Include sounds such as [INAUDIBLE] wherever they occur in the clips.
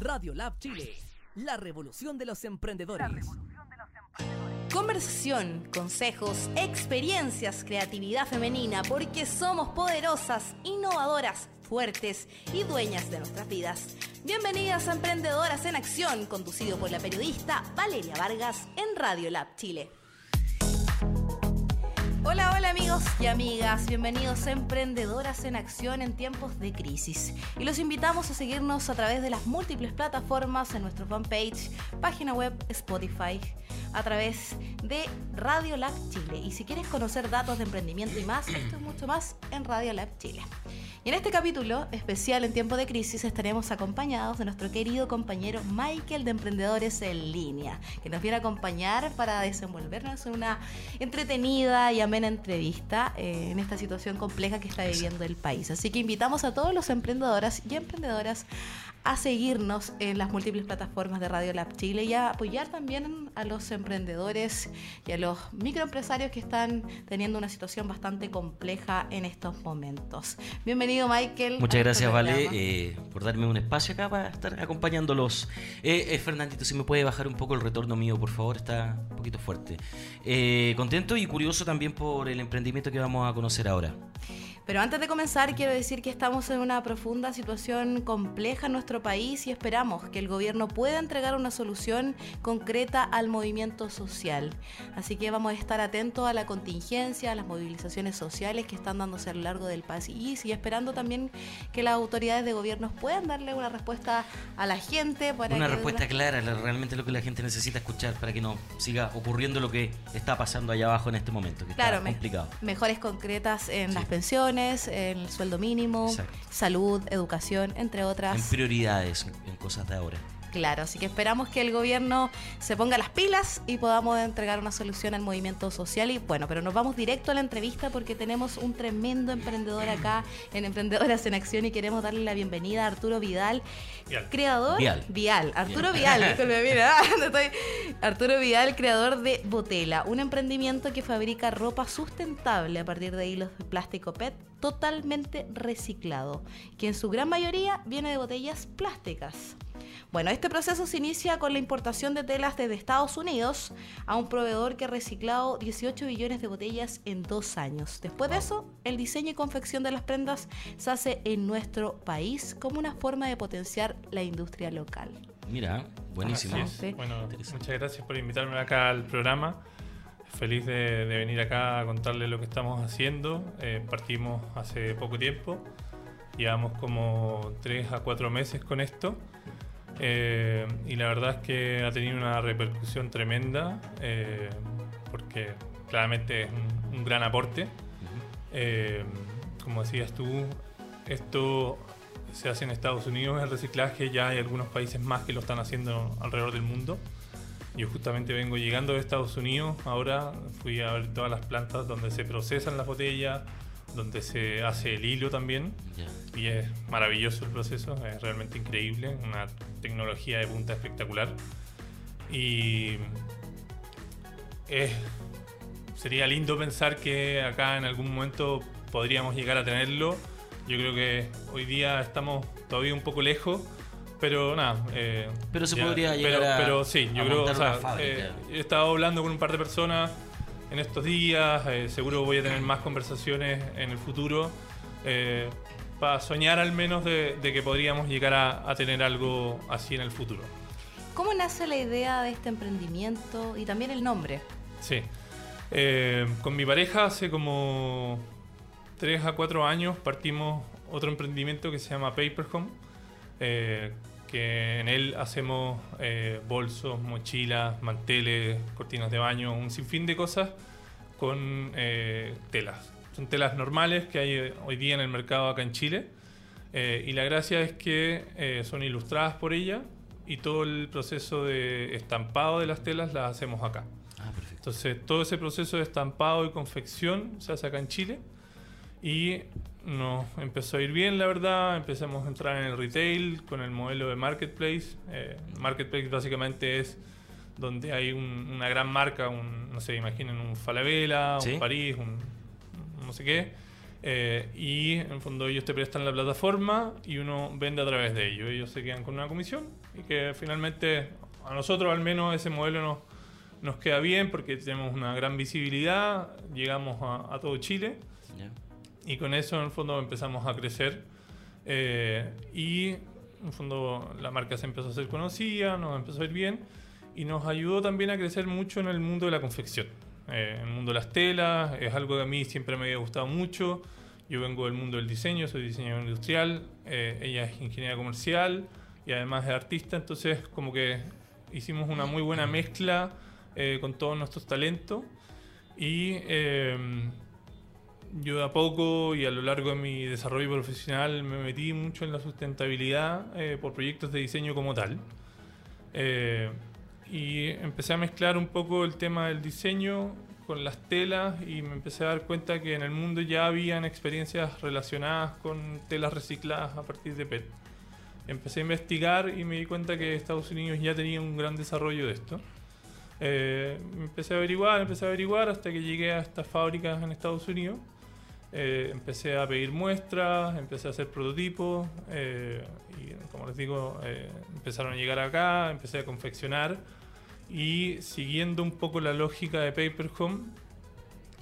Radio Lab Chile, la revolución de los emprendedores. Conversación, consejos, experiencias, creatividad femenina, porque somos poderosas, innovadoras, fuertes y dueñas de nuestras vidas. Bienvenidas a Emprendedoras en Acción, conducido por la periodista Valeria Vargas en Radio Lab Chile. Hola, hola amigos y amigas, bienvenidos a Emprendedoras en Acción en tiempos de crisis. Y los invitamos a seguirnos a través de las múltiples plataformas en nuestro fanpage, página web, Spotify, a través de Radio Lab Chile. Y si quieres conocer datos de emprendimiento y más, esto es mucho más en Radio Lab Chile. Y en este capítulo especial en tiempo de crisis estaremos acompañados de nuestro querido compañero Michael de Emprendedores en Línea, que nos viene a acompañar para desenvolvernos en una entretenida y amena entrevista eh, en esta situación compleja que está viviendo el país. Así que invitamos a todos los emprendedoras y emprendedoras a seguirnos en las múltiples plataformas de Radio Lab Chile y a apoyar también a los emprendedores y a los microempresarios que están teniendo una situación bastante compleja en estos momentos. Bienvenido Michael. Muchas gracias Vale eh, por darme un espacio acá para estar acompañándolos. Eh, eh, Fernandito, si me puede bajar un poco el retorno mío, por favor, está un poquito fuerte. contento y curioso también por el emprendimiento que vamos a conocer ahora. Pero antes de comenzar, quiero decir que estamos en una profunda situación compleja en nuestro país y esperamos que el gobierno pueda entregar una solución concreta al movimiento social. Así que vamos a estar atentos a la contingencia, a las movilizaciones sociales que están dándose a lo largo del país y esperando también que las autoridades de gobierno puedan darle una respuesta a la gente. Para una respuesta clara, realmente lo que la gente necesita escuchar para que no siga ocurriendo lo que está pasando allá abajo en este momento, que claro, está complicado. mejores concretas en las pensiones el sueldo mínimo, salud, educación, entre otras. En prioridades, en cosas de ahora. Claro, así que esperamos que el gobierno se ponga las pilas y podamos entregar una solución al movimiento social. Y bueno, pero nos vamos directo a la entrevista porque tenemos un tremendo emprendedor acá en Emprendedoras en Acción y queremos darle la bienvenida a Arturo Vidal, creador. Vial. Vial. Arturo Vial, [LAUGHS] mira, [LAUGHS] estoy. Arturo Vidal, creador de Botela, un emprendimiento que fabrica ropa sustentable a partir de hilos de plástico PET totalmente reciclado, que en su gran mayoría viene de botellas plásticas. Bueno, este proceso se inicia con la importación de telas desde Estados Unidos a un proveedor que ha reciclado 18 billones de botellas en dos años. Después de eso, el diseño y confección de las prendas se hace en nuestro país como una forma de potenciar la industria local. Mira, buenísimo. Bueno, muchas gracias por invitarme acá al programa. Feliz de, venir acá a contarles lo que estamos haciendo. Eh, partimos hace poco tiempo. Llevamos como 3 a 4 meses con esto. Eh, y la verdad es que ha tenido una repercusión tremenda, eh, porque claramente es un, gran aporte. Eh, como decías tú, esto se hace en Estados Unidos, el reciclaje, ya hay algunos países más que lo están haciendo alrededor del mundo. Yo justamente vengo llegando de Estados Unidos, ahora fui a ver todas las plantas donde se procesan las botellas, donde se hace el hilo también. Y es maravilloso el proceso, es realmente increíble, una tecnología de punta espectacular. Y sería lindo pensar que acá en algún momento podríamos llegar a tenerlo. Yo creo que hoy día estamos todavía un poco lejos, pero nada. Eh, pero se podría llegar pero, Pero sí, yo creo, o eh, he estado hablando con un par de personas en estos días, eh, seguro voy a tener más conversaciones en el futuro, eh, para soñar al menos de, que podríamos llegar a, tener algo así en el futuro. ¿Cómo nace la idea de este emprendimiento y también el nombre? Sí, eh, con mi pareja hace como 3 a 4 años partimos otro emprendimiento que se llama Paper Home que en él hacemos eh, bolsos, mochilas, manteles, cortinas de baño, un sinfín de cosas con eh, telas. Son telas normales que hay eh, hoy día en el mercado acá en Chile. y la gracia es que son ilustradas por ella y todo el proceso de estampado de las telas las hacemos acá. Ah, Entonces, todo ese proceso de estampado y confección se hace acá en Chile. Y nos empezó a ir bien, la verdad. Empezamos a entrar en el retail con el modelo de marketplace. Eh, marketplace básicamente es donde hay una gran marca, un, no sé, imaginen un Falabella, un París, un no sé qué. Eh, y en el fondo ellos te prestan la plataforma y uno vende a través de ellos. Ellos se quedan con una comisión y que finalmente a nosotros al menos ese modelo nos, nos queda bien porque tenemos una gran visibilidad, llegamos a, a todo Chile. Y con eso en el fondo empezamos a crecer eh, y en el fondo la marca se empezó a hacer conocida, nos empezó a ir bien y nos ayudó también a crecer mucho en el mundo de la confección. Eh, el mundo de las telas, es algo que a mí siempre me había gustado mucho. Yo vengo del mundo del diseño, soy diseñador industrial, eh, ella es ingeniera comercial y además es artista, entonces como que hicimos una muy buena mezcla eh, con todos nuestros talentos y eh, yo de a poco y a lo largo de mi desarrollo profesional me metí mucho en la sustentabilidad eh, por proyectos de diseño como tal. Eh, y empecé a mezclar un poco el tema del diseño con las telas y me empecé a dar cuenta que en el mundo ya habían experiencias relacionadas con telas recicladas a partir de PET. Empecé a investigar y me di cuenta que Estados Unidos ya tenía un gran desarrollo de esto. Eh, empecé a averiguar, empecé a averiguar hasta que llegué a estas fábricas en Estados Unidos. Eh, empecé a pedir muestras, empecé a hacer prototipos eh, y como les digo, eh, empezaron a llegar acá, empecé a confeccionar y siguiendo un poco la lógica de Paper Home,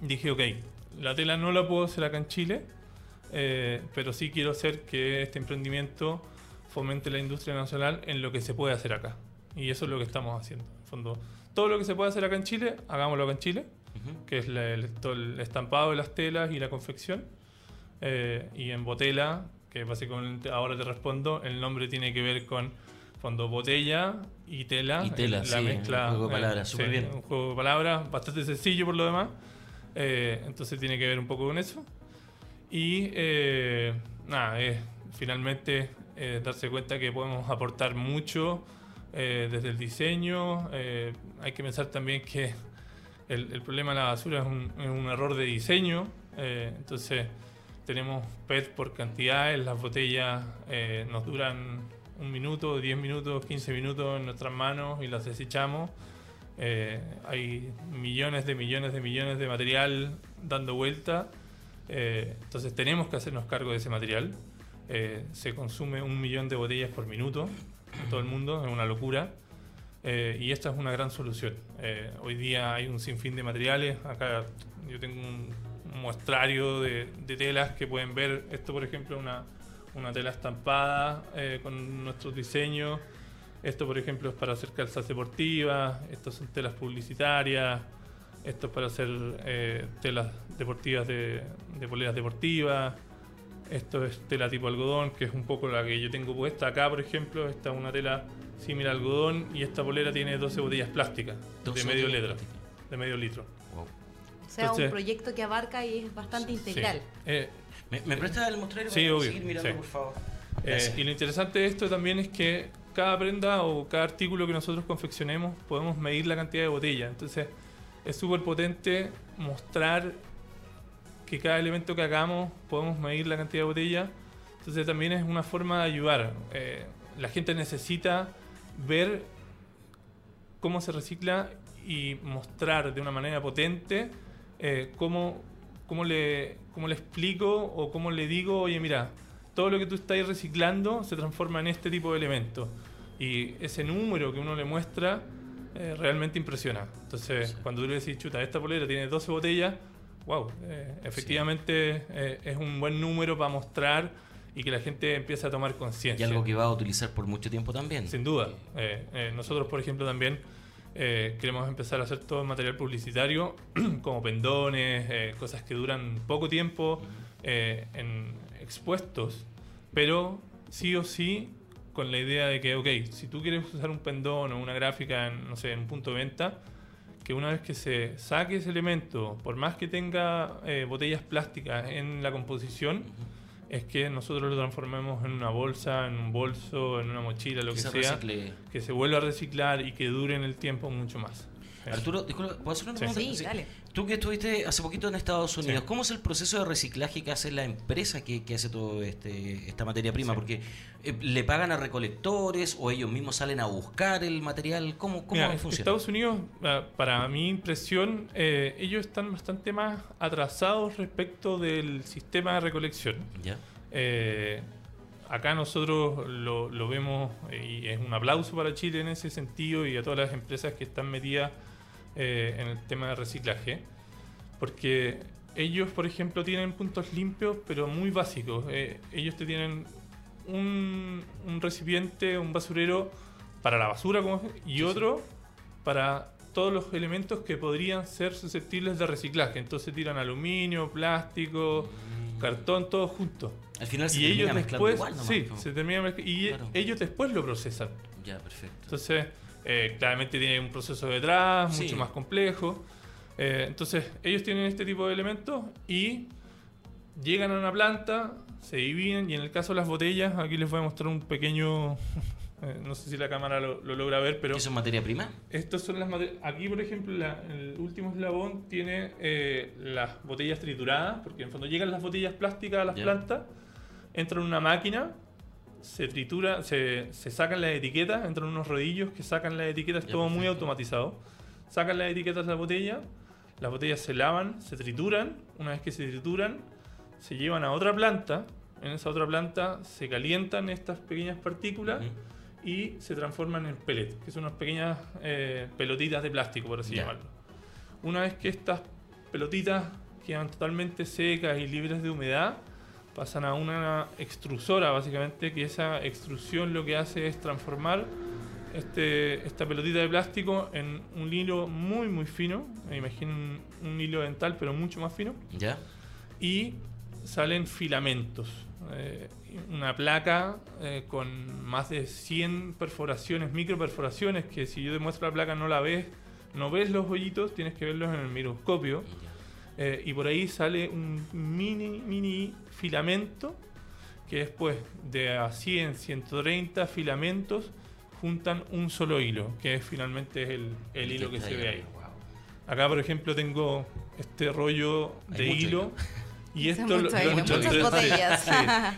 dije, ok, la tela no la puedo hacer acá en Chile, eh, pero sí quiero hacer que este emprendimiento fomente la industria nacional en lo que se puede hacer acá. Y eso es lo que estamos haciendo. En el fondo, todo lo que se puede hacer acá en Chile, hagámoslo acá en Chile Que es la- el, el estampado de las telas y la confección. Eh, y en botella, que básicamente ahora te respondo, el nombre tiene que ver con fondo botella y tela. Y tela, la sí, mezcla. un juego de eh, palabras, súper bien. Un juego de palabras, bastante sencillo por lo demás. Eh, entonces tiene que ver un poco con eso. Y eh, nada, es finalmente eh, darse cuenta que podemos aportar mucho eh, desde el diseño. Eh, hay que pensar también que el, el problema de la basura es un, es un error de diseño. eh, entonces tenemos PET por cantidades, las botellas eh, nos duran un minuto, 10 minutos, 15 minutos en nuestras manos y las desechamos. Eh, hay millones de millones de millones de material dando vuelta. Eh, entonces tenemos que hacernos cargo de ese material. Eh, se consume un millón de botellas por minuto en todo el mundo, es una locura. Eh, y esta es una gran solución. Eh, hoy día hay un sinfín de materiales. Acá yo tengo un, muestrario de, de telas que pueden ver. Esto, por ejemplo, una, una tela estampada eh, con nuestros diseños. Esto, por ejemplo, es para hacer calzas deportivas. Estas son telas publicitarias. Esto es para hacer eh, telas deportivas de, de poleras deportivas. Esto es tela tipo algodón, que es un poco la que yo tengo puesta acá, por ejemplo. Esta es una tela similar al algodón y esta polera tiene 12 botellas plásticas de 12 medio botellas litro. plásticas. De medio litro. Wow. O sea, Entonces- un proyecto que abarca y es bastante Sí. integral. Eh, ¿Me, me prestas el mostrario Sí, para obvio, seguir mirando, sí. por favor? Eh, y lo interesante de esto también es que cada prenda o cada artículo que nosotros confeccionemos podemos medir la cantidad de botella. Entonces es súper potente mostrar que cada elemento que hagamos podemos medir la cantidad de botella. Entonces también es una forma de ayudar. Eh, la gente necesita ver cómo se recicla y mostrar de una manera potente eh, cómo, cómo, le, cómo le explico o cómo le digo, oye, mira, todo lo que tú estás reciclando se transforma en este tipo de elementos. Y ese número que uno le muestra eh, realmente impresiona. Entonces, Sí. cuando tú le decís, chuta, esta polera tiene 12 botellas, wow, efectivamente eh, es un buen número para mostrar y que la gente empiece a tomar Y conciencia. algo que va a utilizar por mucho tiempo también. Sin duda. Eh, eh, nosotros, por ejemplo, también eh, queremos empezar a hacer todo el material publicitario, [CLEARS THROAT] como pendones, eh, cosas que duran poco tiempo eh, en expuestos, pero sí o sí con la idea de que, ok, si tú quieres usar un pendón o una gráfica en, no sé, en un punto de venta, que una vez que se saque ese elemento, por más que tenga eh, botellas plásticas en la composición, es que nosotros lo transformemos en una bolsa, en un bolso, en una mochila, lo Que que, se sea, recicle. que se vuelva a reciclar y que dure en el tiempo mucho más. Arturo, disculpa, ¿puedo hacer una Sí. pregunta? Sí, dale. Tú que estuviste hace poquito en Estados Unidos, Sí. ¿cómo es el proceso de reciclaje que hace la empresa que, que hace todo este esta materia prima? Sí. Porque eh, le pagan a recolectores o ellos mismos salen a buscar el material. ¿Cómo, cómo Mira, funciona? Estados Unidos, ah, para mi impresión, eh, ellos están bastante más atrasados respecto del sistema de recolección. ¿Ya? Eh, acá nosotros lo, lo vemos y es un aplauso para Chile en ese sentido y a todas las empresas que están metidas eh, en el tema de reciclaje, porque ellos, por ejemplo, tienen puntos limpios, pero muy básicos. Eh, ellos te tienen un, un recipiente, un basurero para la basura como y otro para todos los elementos que podrían ser susceptibles de reciclaje. Entonces tiran aluminio, plástico, cartón, todo junto. Al final se Y termina ellos después, igual nomás, sí, se termina y Claro. ellos después lo procesan. Ya, perfecto. Entonces, eh, claramente tiene un proceso detrás, Sí. mucho más complejo. Eh, entonces, ellos tienen este tipo de elementos y llegan a una planta, se dividen y en el caso de las botellas, aquí les voy a mostrar un pequeño, [LAUGHS] eh, no sé si la cámara lo, lo logra ver, pero ¿Eso es materia prima? estas son las Aquí, por ejemplo, la- el último eslabón tiene las botellas trituradas, porque en fondo llegan las botellas plásticas a las plantas, entran en una máquina, se tritura, se, se sacan las etiquetas, entran unos rodillos que sacan las etiquetas, Ya, todo muy automatizado. Sacan las etiquetas de la botella, las botellas se lavan, se trituran, una vez que se trituran, se llevan a otra planta, en esa otra planta se calientan estas pequeñas partículas y se transforman en pellets, que son unas pequeñas eh, pelotitas de plástico, por así Ya. llamarlo. Una vez que estas pelotitas quedan totalmente secas y libres de humedad, pasan a una extrusora, básicamente, que esa extrusión lo que hace es transformar este, esta pelotita de plástico en un hilo muy, muy fino, me imagino un, un hilo dental, pero mucho más fino, ¿Ya? y salen filamentos. eh, una placa eh, con más de 100 perforaciones, microperforaciones, que si yo te muestro la placa no la ves, no ves los hoyitos, tienes que verlos en el microscopio. Eh, y por ahí sale un mini, mini filamento que después de a 100, 130 filamentos juntan un solo hilo, que es finalmente es el, el hilo que se ve ahí. Acá, por ejemplo, tengo este rollo Hay de hilo. Y esto mucho lo- mucho muchas botellas. Sí.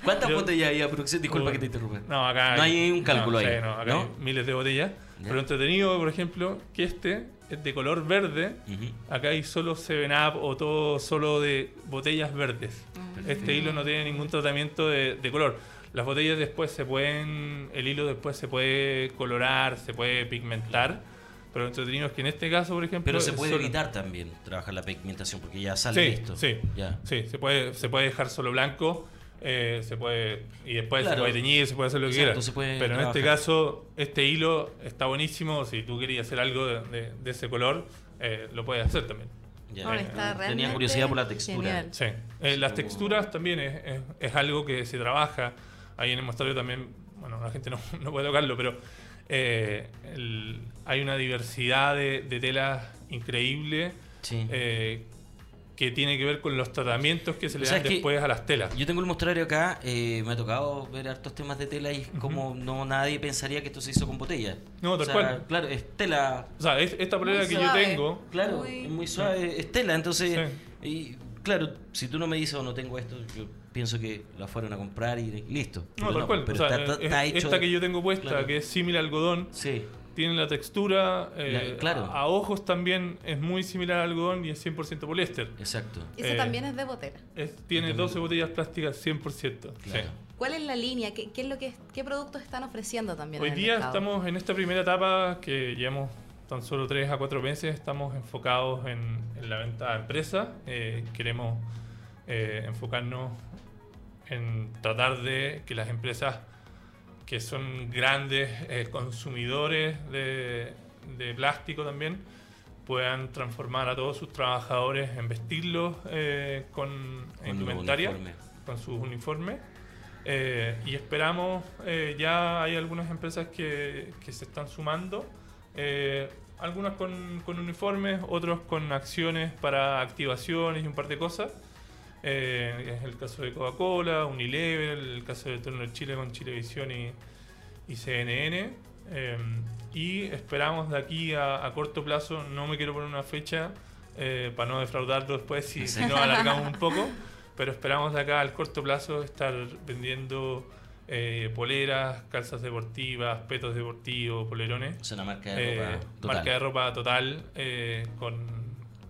¿Cuántas Yo- botellas hay a producción? Disculpa que te interrumpa. No, acá No hay un cálculo no, ahí, sí, no, acá ¿no? hay miles de botellas. Ya. Pero entretenido, por ejemplo, que este es de color verde. Ujú. Acá hay solo 7-Up o todo solo de botellas verdes. Mm. Este hilo no tiene ningún tratamiento de, de color. Las botellas después se pueden, el hilo después se puede colorar, se puede pigmentar. Pero lo entretenido es que en este caso, por ejemplo. Pero se puede solo- evitar también trabajar la pigmentación porque ya sale Sí, listo. sí. Ya. Sí, se puede, se puede dejar solo blanco, eh, se puede y después Claro. se puede teñir, se puede hacer lo que Exacto, quiera. Pero en este trabajar. caso, este hilo está buenísimo. Si tú querías hacer algo de, de- de ese color, eh, lo puedes hacer también. Ahora está Tenía curiosidad por la textura. Sí. Eh, las texturas también es, es- es algo que se trabaja. Ahí en el muestrario también, bueno, la gente no, [LAUGHS] no puede tocarlo, pero eh, el- hay una diversidad de, de telas increíble Sí. eh, que tiene que ver con los tratamientos que se le O sea, dan después a las telas. Yo tengo el mostrario acá, eh, me ha tocado ver hartos temas de tela y es como no nadie pensaría que esto se hizo con botella. No, O tal sea, cual. Claro, es tela, O sea, es- esta polera que yo tengo, claro, Muy- es muy suave, es tela, entonces, y claro, si tú no me dices o no tengo esto, yo pienso que la fueron a comprar y listo. no, Pero tal cual. pero O sea, está, está- es- está hecho esta que yo tengo puesta, claro. que es similar al algodón, Sí, tiene la textura, eh, La- claro. a, a ojos también es muy similar al algodón y es 100% poliéster. exacto. Ese Eh, también es de botera. Es- tiene también. 12 botellas plásticas 100%. Claro. Sí. ¿Cuál es la línea? ¿Qué, qué es lo que qué productos están ofreciendo también? Hoy en el día mercado? estamos en esta primera etapa que llevamos tan solo 3 a 4 meses, estamos enfocados en, en la venta a empresas. Eh, queremos eh, enfocarnos en tratar de que las empresas que son grandes eh, consumidores de, de plástico también puedan transformar a todos sus trabajadores en vestirlos eh, con, Con indumentaria, con sus uniformes. Eh, y esperamos, eh, ya hay algunas empresas que, que se están sumando, eh, algunas con, con uniformes, otros con acciones para activaciones y un par de cosas. Eh, es el caso de Coca-Cola, Unilever, el caso de Turner Chile con Chilevisión y, y CNN. Eh, y esperamos de aquí a, a corto plazo, no me quiero poner una fecha eh, para no defraudarlo después si, si no alargamos un poco, pero esperamos de acá al corto plazo estar vendiendo eh, poleras, calzas deportivas, petos deportivos, polerones. Sea, una marca de ropa total. marca de ropa total con,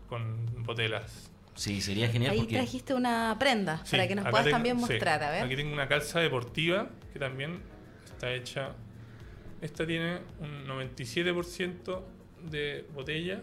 con botelas. Sí, sería genial Ahí porque... trajiste una prenda Sí, para que nos puedas tengo- también sí, mostrar, a ver. Aquí tengo una calza deportiva que también está hecha. Esta tiene un 97% de botellas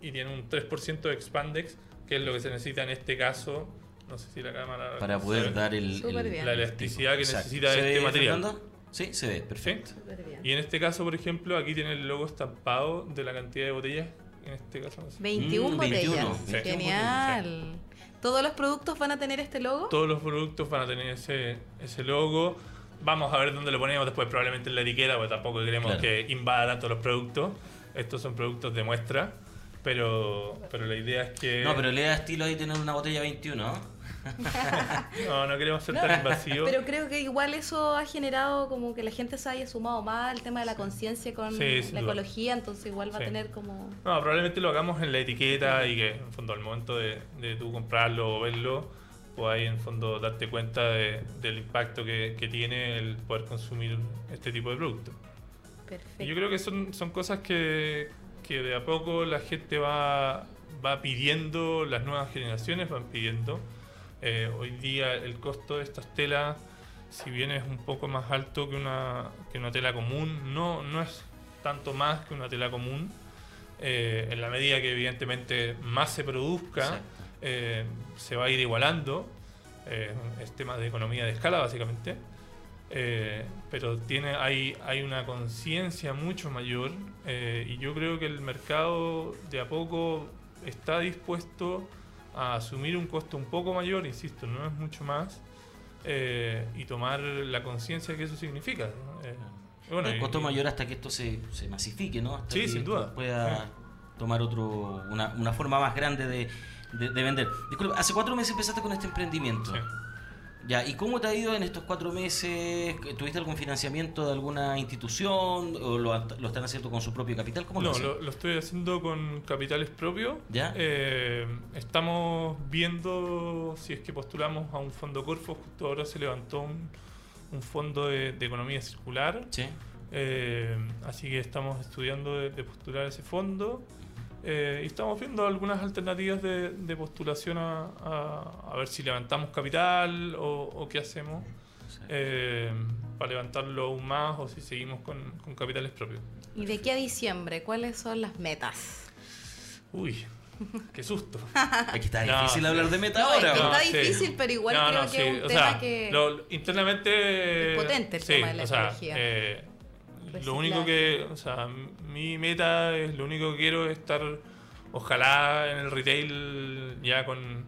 y tiene un 3% de expandex, que es lo que se necesita en este caso. No sé si la cámara. Para poder dar el, el- la elasticidad que Exacto. necesita ¿Se este ve, material. Fernando? Sí, se ve, perfecto. Bien. Y en este caso, por ejemplo, aquí tiene el logo estampado de la cantidad de botellas. En este caso, no sé. 21 Mm, botellas. 21, sí. Genial. ¿Todos los productos van a tener este logo? Todos los productos van a tener ese, ese logo. Vamos a ver dónde lo ponemos después, probablemente en la etiqueta, porque tampoco queremos Claro. que invada tanto los productos. Estos son productos de muestra, pero, pero la idea es que. No, pero le da estilo ahí tener una botella 21, ¿no? [LAUGHS] No, no queremos ser No, tan invasivos. Pero creo que igual eso ha generado como que la gente se haya sumado más al tema de la conciencia con Sí, la ecología, entonces igual va Sí. a tener como... No, probablemente lo hagamos en la etiqueta y que en fondo al momento de, de tú comprarlo o verlo, podáis en fondo darte cuenta de- del impacto que, que tiene el poder consumir este tipo de producto. Perfecto. Y yo creo que son, son cosas que, que de a poco la gente va, va pidiendo, las nuevas generaciones van pidiendo. Eh, hoy día el costo de estas telas, si bien es un poco más alto que una, que una tela común, no, no es tanto más que una tela común. Eh, en la medida que evidentemente más se produzca, eh, se va a ir igualando. Eh, es tema de economía de escala, básicamente. Pero tiene hay, hay una conciencia mucho mayor y yo creo que el mercado de a poco está dispuesto a asumir un costo un poco mayor, insisto, no es mucho más, eh, y tomar la conciencia que eso significa. ¿no? Eh, bueno, el y- costo y- mayor hasta que esto se, se masifique, ¿no? Hasta Sí, que sin duda. pueda Sí. tomar otro una, una forma más grande de, de- de vender. Disculpa, hace cuatro meses empezaste con este emprendimiento. Sí. Ya, ¿y cómo te ha ido en estos cuatro meses? ¿Tuviste algún financiamiento de alguna institución o lo, lo están haciendo con su propio capital? ¿Cómo lo No, lo, lo estoy haciendo con capitales propios. ¿Ya? Eh, estamos viendo si es que postulamos a un fondo Corfo. Justo ahora se levantó un, un fondo de, de economía circular. Sí. Eh, así que estamos estudiando de, de postular ese fondo. Eh, y estamos viendo algunas alternativas de, de postulación a, a- a ver si levantamos capital o, o qué hacemos eh, para levantarlo aún más o si seguimos con, con capitales propios. ¿Y de aquí a diciembre cuáles son las metas? Uy, qué susto. [LAUGHS] Aquí está No, difícil hablar de meta No, es ahora. está sí. difícil, pero igual No, creo no, que sí, es un o tema sea, que... lo- internamente Es potente el sí, tema de la o sea, eh, Reciclaje. lo único que, o sea, mi meta es lo único que quiero es estar, ojalá en el retail ya con,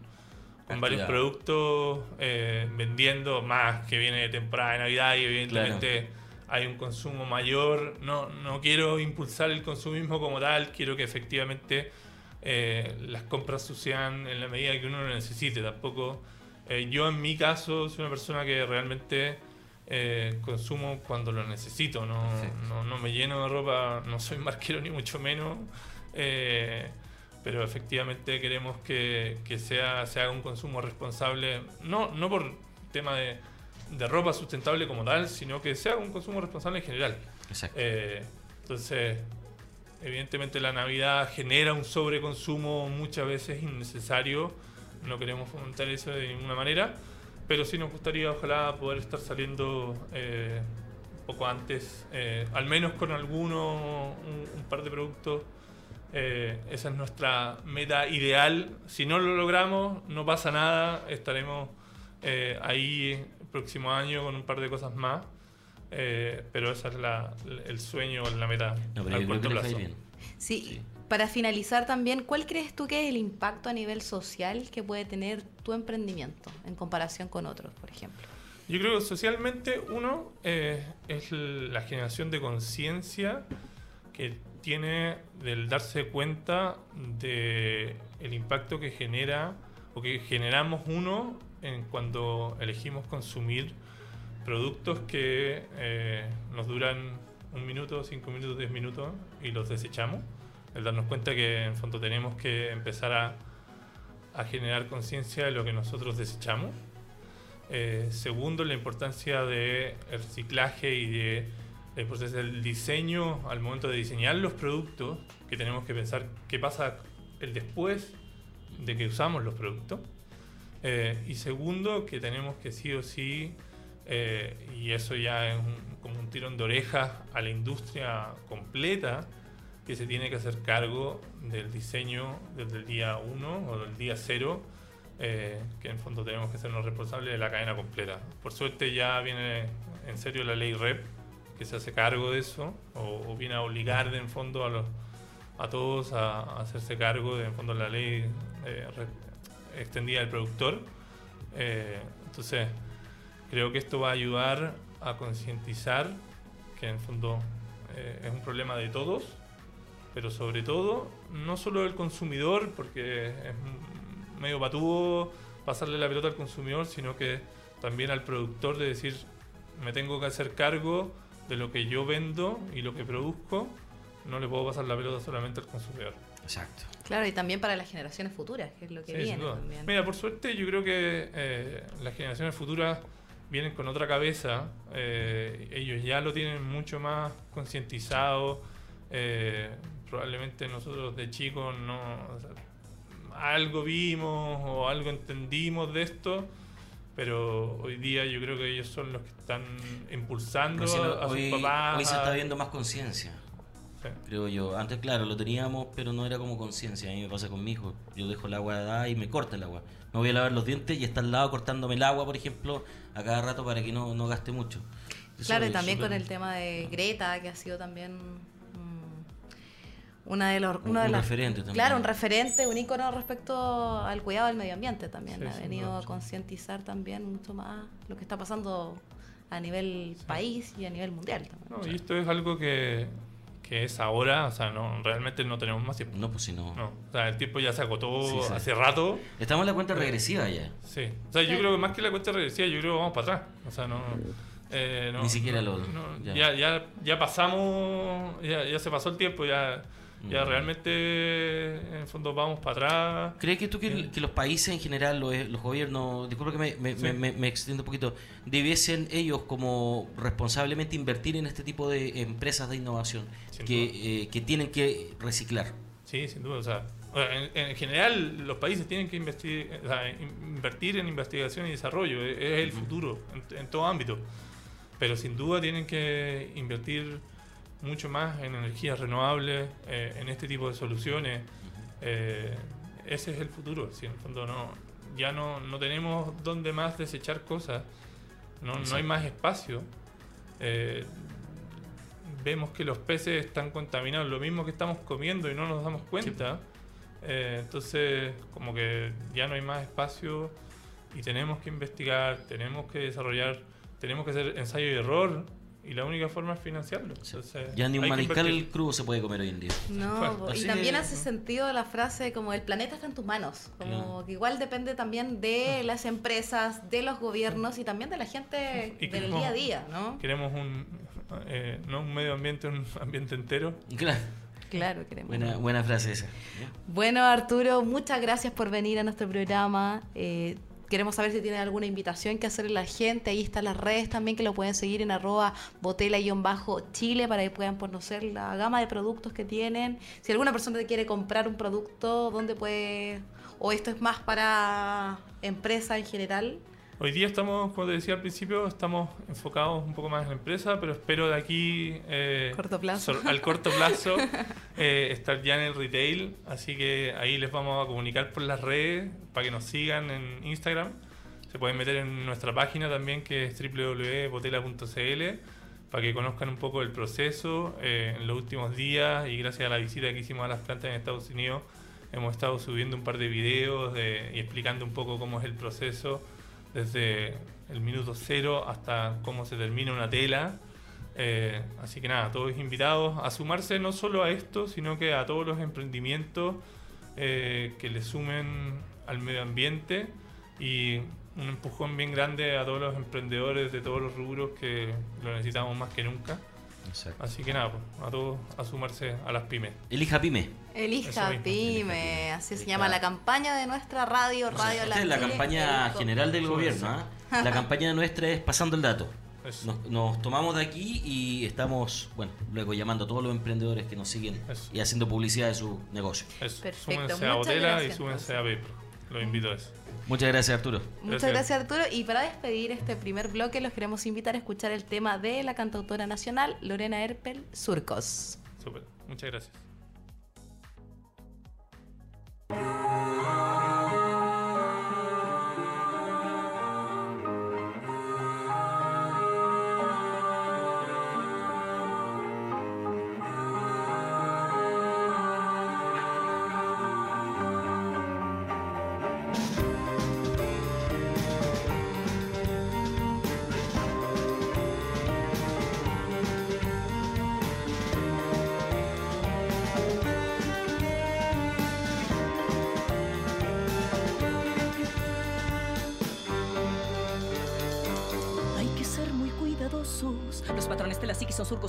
con varios productos eh, vendiendo más que viene de temporada de Navidad y evidentemente hay un consumo mayor. No, no quiero impulsar el consumismo como tal, quiero que efectivamente eh, las compras sucedan en la medida que uno lo necesite. Tampoco, eh, yo en mi caso soy una persona que realmente eh, consumo cuando lo necesito. No, no, no me lleno de ropa, no soy [LAUGHS] marquero ni mucho menos. eh, pero efectivamente queremos que, que sea, se haga un consumo responsable, no, no por tema de, de ropa sustentable como tal, sino que sea un consumo responsable en general. Exacto. Eh, entonces, evidentemente la Navidad genera un sobreconsumo muchas veces innecesario. No queremos fomentar eso de ninguna manera, pero sí nos gustaría ojalá poder estar saliendo eh, un poco antes, eh, al menos con alguno, un, un par de productos. Eh, esa es nuestra meta ideal. Si no lo logramos, no pasa nada. Estaremos eh, ahí el próximo año con un par de cosas más. Eh, pero ese es la- el sueño, la meta No, pero corto a ir plazo. Sí, Sí. Para finalizar también, ¿cuál crees tú que es el impacto a nivel social que puede tener tu emprendimiento en comparación con otros, por ejemplo? Yo creo que socialmente uno eh, es la generación de conciencia que tiene del darse cuenta de el impacto que genera o que generamos uno en cuando elegimos consumir productos que eh, nos duran un minuto, cinco minutos, diez minutos y los desechamos. El darnos cuenta que en fondo tenemos que empezar a, generar conciencia de lo que nosotros desechamos. Eh, segundo, la importancia del reciclaje y de, importancia del diseño al momento de diseñar los productos, que tenemos que pensar qué pasa el después de que usamos los productos. Eh, y segundo, que tenemos que sí o sí, eh, y eso ya es como un tirón de orejas a la industria completa, que se tiene que hacer cargo del diseño desde el día 1 o del día 0, que en fondo tenemos que sernos responsables de la cadena completa. Por suerte ya viene en serio la ley REP, que se hace cargo de eso, o, o viene a obligar de en fondo a los a todos a, a hacerse cargo de en fondo la ley eh, extendida del productor. Eh, entonces, creo que esto va a ayudar a concientizar que en fondo eh, es un problema de todos, pero sobre todo, no solo del consumidor, porque es medio patudo pasarle la pelota al consumidor, sino que también al productor de decir, me tengo que hacer cargo de lo que yo vendo y lo que produzco, no le puedo pasar la pelota solamente al consumidor. Exacto. Claro, y también para las generaciones futuras, que es lo que Sí, sin viene duda. también. Mira, por suerte yo creo que eh, las generaciones futuras vienen con otra cabeza, eh, ellos ya lo tienen mucho más concientizado, eh, probablemente nosotros de chicos no o sea, algo vimos o algo entendimos de esto, pero hoy día yo creo que ellos son los que están impulsando a, a hoy, sus papás. hoy se está viendo más conciencia, Sí. creo yo. Antes, claro, lo teníamos, pero no era como conciencia. A mí me pasa con mi hijo. Yo dejo el agua da y me corta el agua. Me voy a lavar los dientes y está al lado cortándome el agua, por ejemplo, a cada rato para que no, no gaste mucho. Eso Claro, y también con el tema de Greta, que ha sido también una de los Un- una de un las- referente también. Claro, un referente, un ícono respecto al cuidado del medio ambiente también. Sí, ha venido duda. a concientizar también mucho más lo que está pasando a nivel país y a nivel mundial también. No, y esto es algo que, que es ahora, o sea, no realmente no tenemos más tiempo. No, pues si no. No, o sea, el tiempo ya se agotó Sí, sí. hace rato. Estamos en la cuenta regresiva ya. Sí. O sea, yo creo que más que la cuenta regresiva, yo creo que vamos para atrás. O sea, no. eh, no- Ni siquiera lo- no, ya. ya. Ya, ya, pasamos, ya, ya se pasó el tiempo, ya, ya realmente en el fondo vamos para atrás. ¿Crees que tú que, que los países en general, los, los gobiernos, disculpa que me, me, Sí. me- me- me extiendo un poquito, debiesen ellos como responsablemente invertir en este tipo de empresas de innovación que, eh, que tienen que reciclar? Sí, sin duda. O sea, en, en general los países tienen que investir, o sea, in- invertir en investigación y desarrollo. Es, es el futuro en, en todo ámbito. Pero sin duda tienen que invertir mucho más en energías renovables, eh, en este tipo de soluciones. Eh, ese es el futuro. Si en el fondo no, ya no, no tenemos dónde más desechar cosas, no, no hay más espacio. Eh, vemos que los peces están contaminados, lo mismo que estamos comiendo y no nos damos cuenta. Eh, entonces, como que ya no hay más espacio y tenemos que investigar, tenemos que desarrollar, tenemos que hacer ensayo y error y la única forma es financiarlo. Entonces, Ya ni un mariscal crudo se puede comer hoy en día. No, y también hace sentido la frase como el planeta está en tus manos, como que igual depende también de las empresas, de los gobiernos y también de la gente Y del queremos- día a día, ¿no? Queremos un, eh, no un medio ambiente, un ambiente entero. Claro. Claro, queremos. Buena, buena frase esa. Bueno, Arturo, muchas gracias por venir a nuestro programa. Eh, queremos saber si tienen alguna invitación que hacerle a la gente. Ahí están las redes también que lo pueden seguir en arroba botela-chile para que puedan conocer la gama de productos que tienen. Si alguna persona quiere comprar un producto, ¿dónde puede...? ¿O esto es más para empresa en general? Hoy día estamos, como te decía al principio, estamos enfocados un poco más en la empresa, pero espero de aquí eh, Corto plazo. sol- al corto plazo [LAUGHS] eh, estar ya en el retail, así que ahí les vamos a comunicar por las redes para que nos sigan en Instagram. Se pueden meter en nuestra página también que es www.botela.cl para que conozcan un poco el proceso. Eh, en los últimos días y gracias a la visita que hicimos a las plantas en Estados Unidos hemos estado subiendo un par de videos de- y explicando un poco cómo es el proceso desde el minuto cero hasta cómo se termina una tela. Eh, así que nada, todos invitados a sumarse no solo a esto, sino que a todos los emprendimientos eh, que le sumen al medio ambiente y un empujón bien grande a todos los emprendedores de todos los rubros que lo necesitamos más que nunca. Exacto. Así que nada, pues, a todos a sumarse a las pymes. Elija Pyme. Elija Pyme, así se llama la campaña de nuestra radio, Radio Esta es la campaña general del gobierno. ¿ah? La campaña nuestra es pasando el dato. Nos, nos tomamos de aquí y estamos, bueno, luego llamando a todos los emprendedores que nos siguen Eso. y haciendo publicidad de su negocio. Eso. Perfecto, Súmense a muchas gracias, y súmense a Vepro. Los invito a eso. Muchas gracias, Arturo. Muchas Gracias. gracias Arturo. Y para despedir este primer bloque los queremos invitar a escuchar el tema de la cantautora nacional Lorena Herpel, Surcos. Súper. Muchas gracias.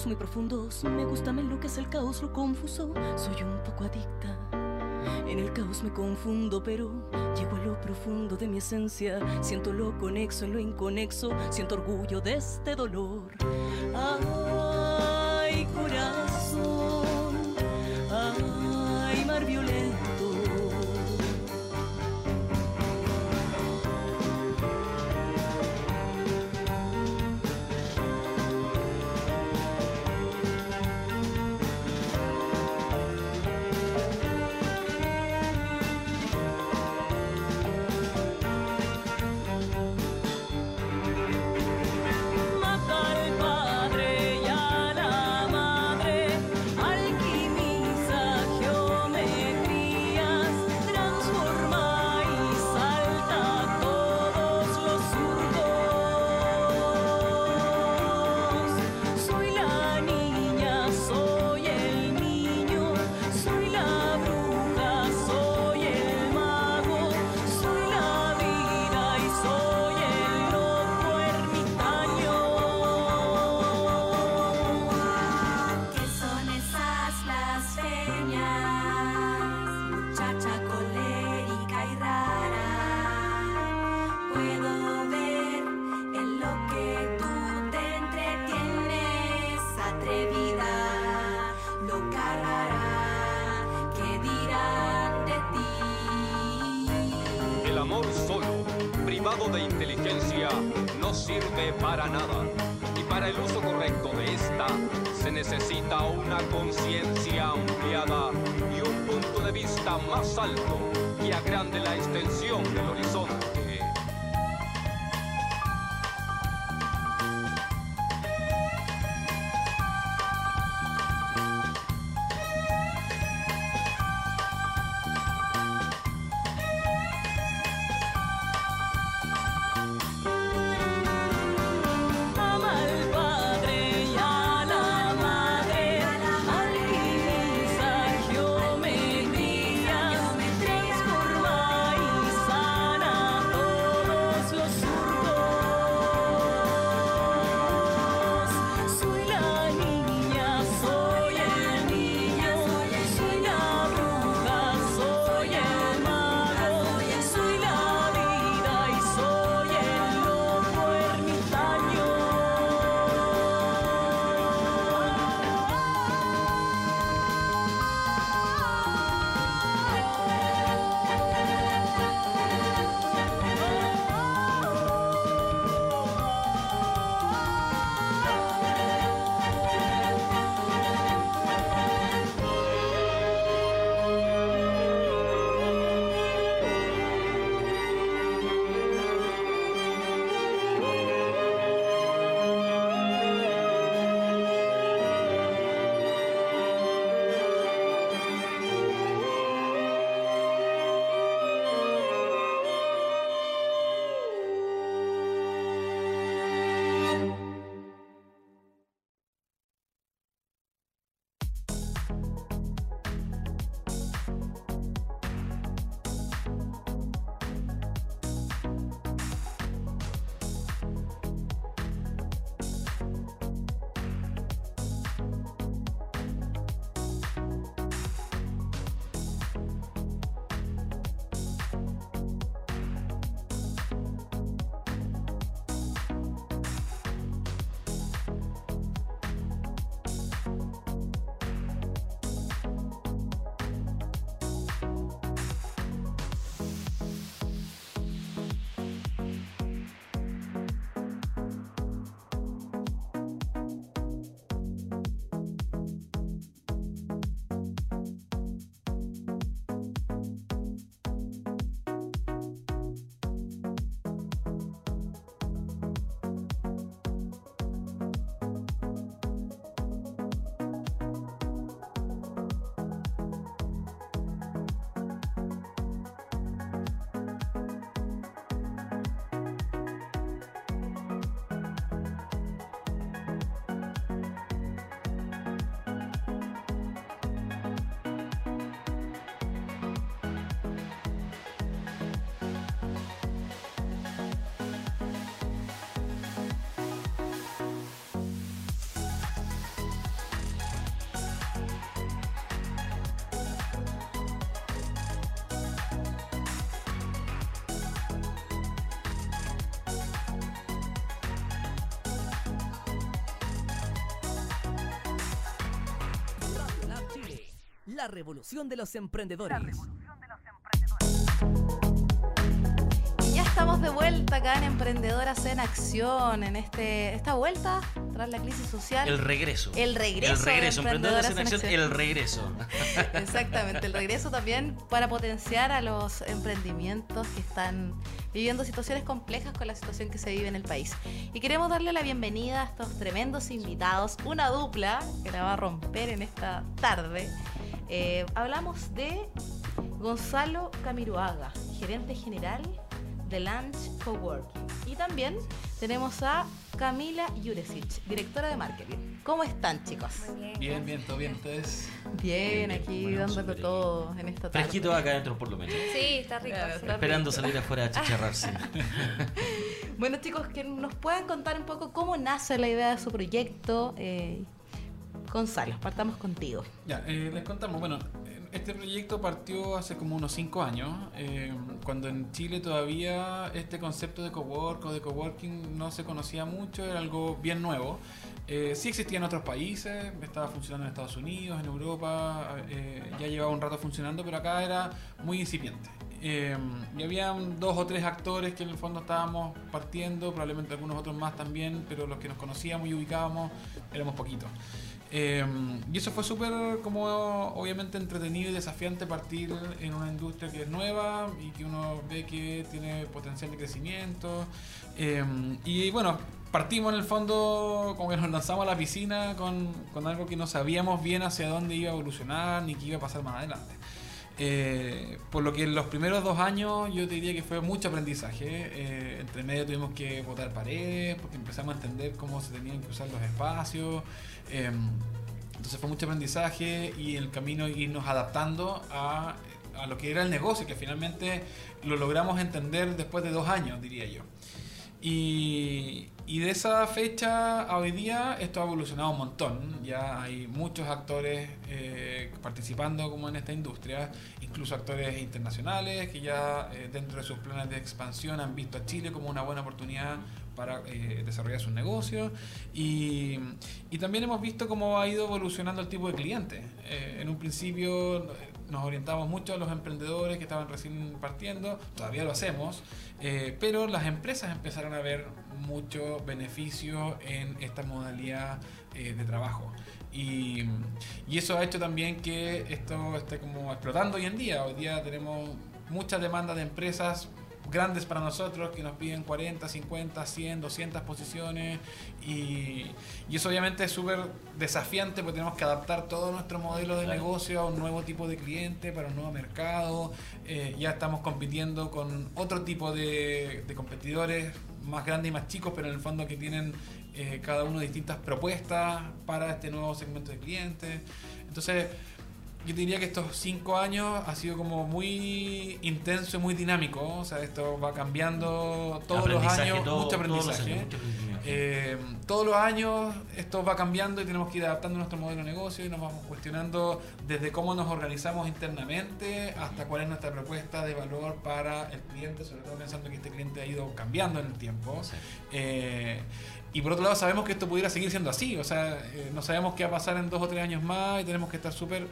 Muy profundos. Me gusta, me enloquece el caos, lo confuso. Soy un poco adicta. En el caos me confundo, pero llego a lo profundo de mi esencia. Siento lo conexo en lo inconexo. Siento orgullo de este dolor. Ay, corazón. Agrande la extensión del horizonte. La revolución de los emprendedores. Ya estamos de vuelta acá en Emprendedoras en Acción, en este esta vuelta tras la crisis social. El regreso. El regreso El regreso. de Emprendedoras en acción. en El regreso. [LAUGHS] Exactamente, el regreso también para potenciar a los emprendimientos que están viviendo situaciones complejas con la situación que se vive en el país. Y queremos darle la bienvenida a estos tremendos invitados, una dupla que la va a romper en esta tarde. Eh, hablamos de Gonzalo Camiruaga, gerente general de Lunch Coworking. Y también tenemos a Camila Juresic, directora de marketing. ¿Cómo están, chicos? Bien, bien, todo bien. Ustedes. Bien, aquí Bueno, dándolo todo en esta tarde. Fresquito acá adentro, por lo menos. Sí, está rico. Claro, sí. está Esperando salir afuera a chicharrarse. [LAUGHS] Bueno, chicos, que nos puedan contar un poco cómo nace la idea de su proyecto. Eh, Gonzalo, partamos contigo. Ya, eh, les contamos. Bueno, este proyecto partió hace como unos 5 años, eh, cuando en Chile todavía este concepto de cowork o de coworking no se conocía mucho, era algo bien nuevo. Eh, sí existía en otros países, estaba funcionando en Estados Unidos, en Europa, eh, ya llevaba un rato funcionando, pero acá era muy incipiente. Eh, y habían dos o tres actores que en el fondo estábamos partiendo, probablemente algunos otros más también, pero los que nos conocíamos y ubicábamos éramos poquitos. Eh, y eso fue súper como obviamente entretenido y desafiante partir en una industria que es nueva y que uno ve que tiene potencial de crecimiento. Eh, y bueno, partimos en el fondo como que nos lanzamos a la piscina con, con algo que no sabíamos bien hacia dónde iba a evolucionar ni qué iba a pasar más adelante. Eh, por lo que en los primeros dos años yo te diría que fue mucho aprendizaje. Eh, entre medio tuvimos que botar paredes porque empezamos a entender cómo se tenían que usar los espacios. Eh, entonces fue mucho aprendizaje y el camino irnos adaptando a lo que era el negocio, que finalmente lo logramos entender después de dos años, diría yo. Y, de esa fecha a hoy día esto ha evolucionado un montón. Ya hay muchos actores eh, participando como en esta industria, incluso actores internacionales que ya eh, dentro de sus planes de expansión han visto a Chile como una buena oportunidad para eh, desarrollar sus negocios y, y también hemos visto cómo ha ido evolucionando el tipo de cliente. Eh, en un principio nos orientamos mucho a los emprendedores que estaban recién partiendo, todavía lo hacemos, eh, pero las empresas empezaron a ver mucho beneficio en esta modalidad eh, de trabajo. Y, y eso ha hecho también que esto esté como explotando hoy en día. Hoy día tenemos mucha demanda de empresas grandes para nosotros que nos piden 40, 50, 100, 200 posiciones y, y eso obviamente es súper desafiante porque tenemos que adaptar todo nuestro modelo de Claro. negocio a un nuevo tipo de cliente, para un nuevo mercado. Eh, ya estamos compitiendo con otro tipo de, de competidores más grandes y más chicos, pero en el fondo que tienen eh, cada uno distintas propuestas para este nuevo segmento de clientes. Entonces, yo te diría que estos cinco años ha sido como muy intenso y muy dinámico. O sea, esto va cambiando todos los años, todo- mucho todos los aprendizaje. años, mucho aprendizaje. Eh, todos los años esto va cambiando y tenemos que ir adaptando nuestro modelo de negocio y nos vamos cuestionando desde cómo nos organizamos internamente hasta cuál es nuestra propuesta de valor para el cliente, sobre todo pensando que este cliente ha ido cambiando en el tiempo. Sí. Eh, y por otro lado sabemos que esto pudiera seguir siendo así, o sea, eh, no sabemos qué va a pasar en dos o tres años más y tenemos que estar súper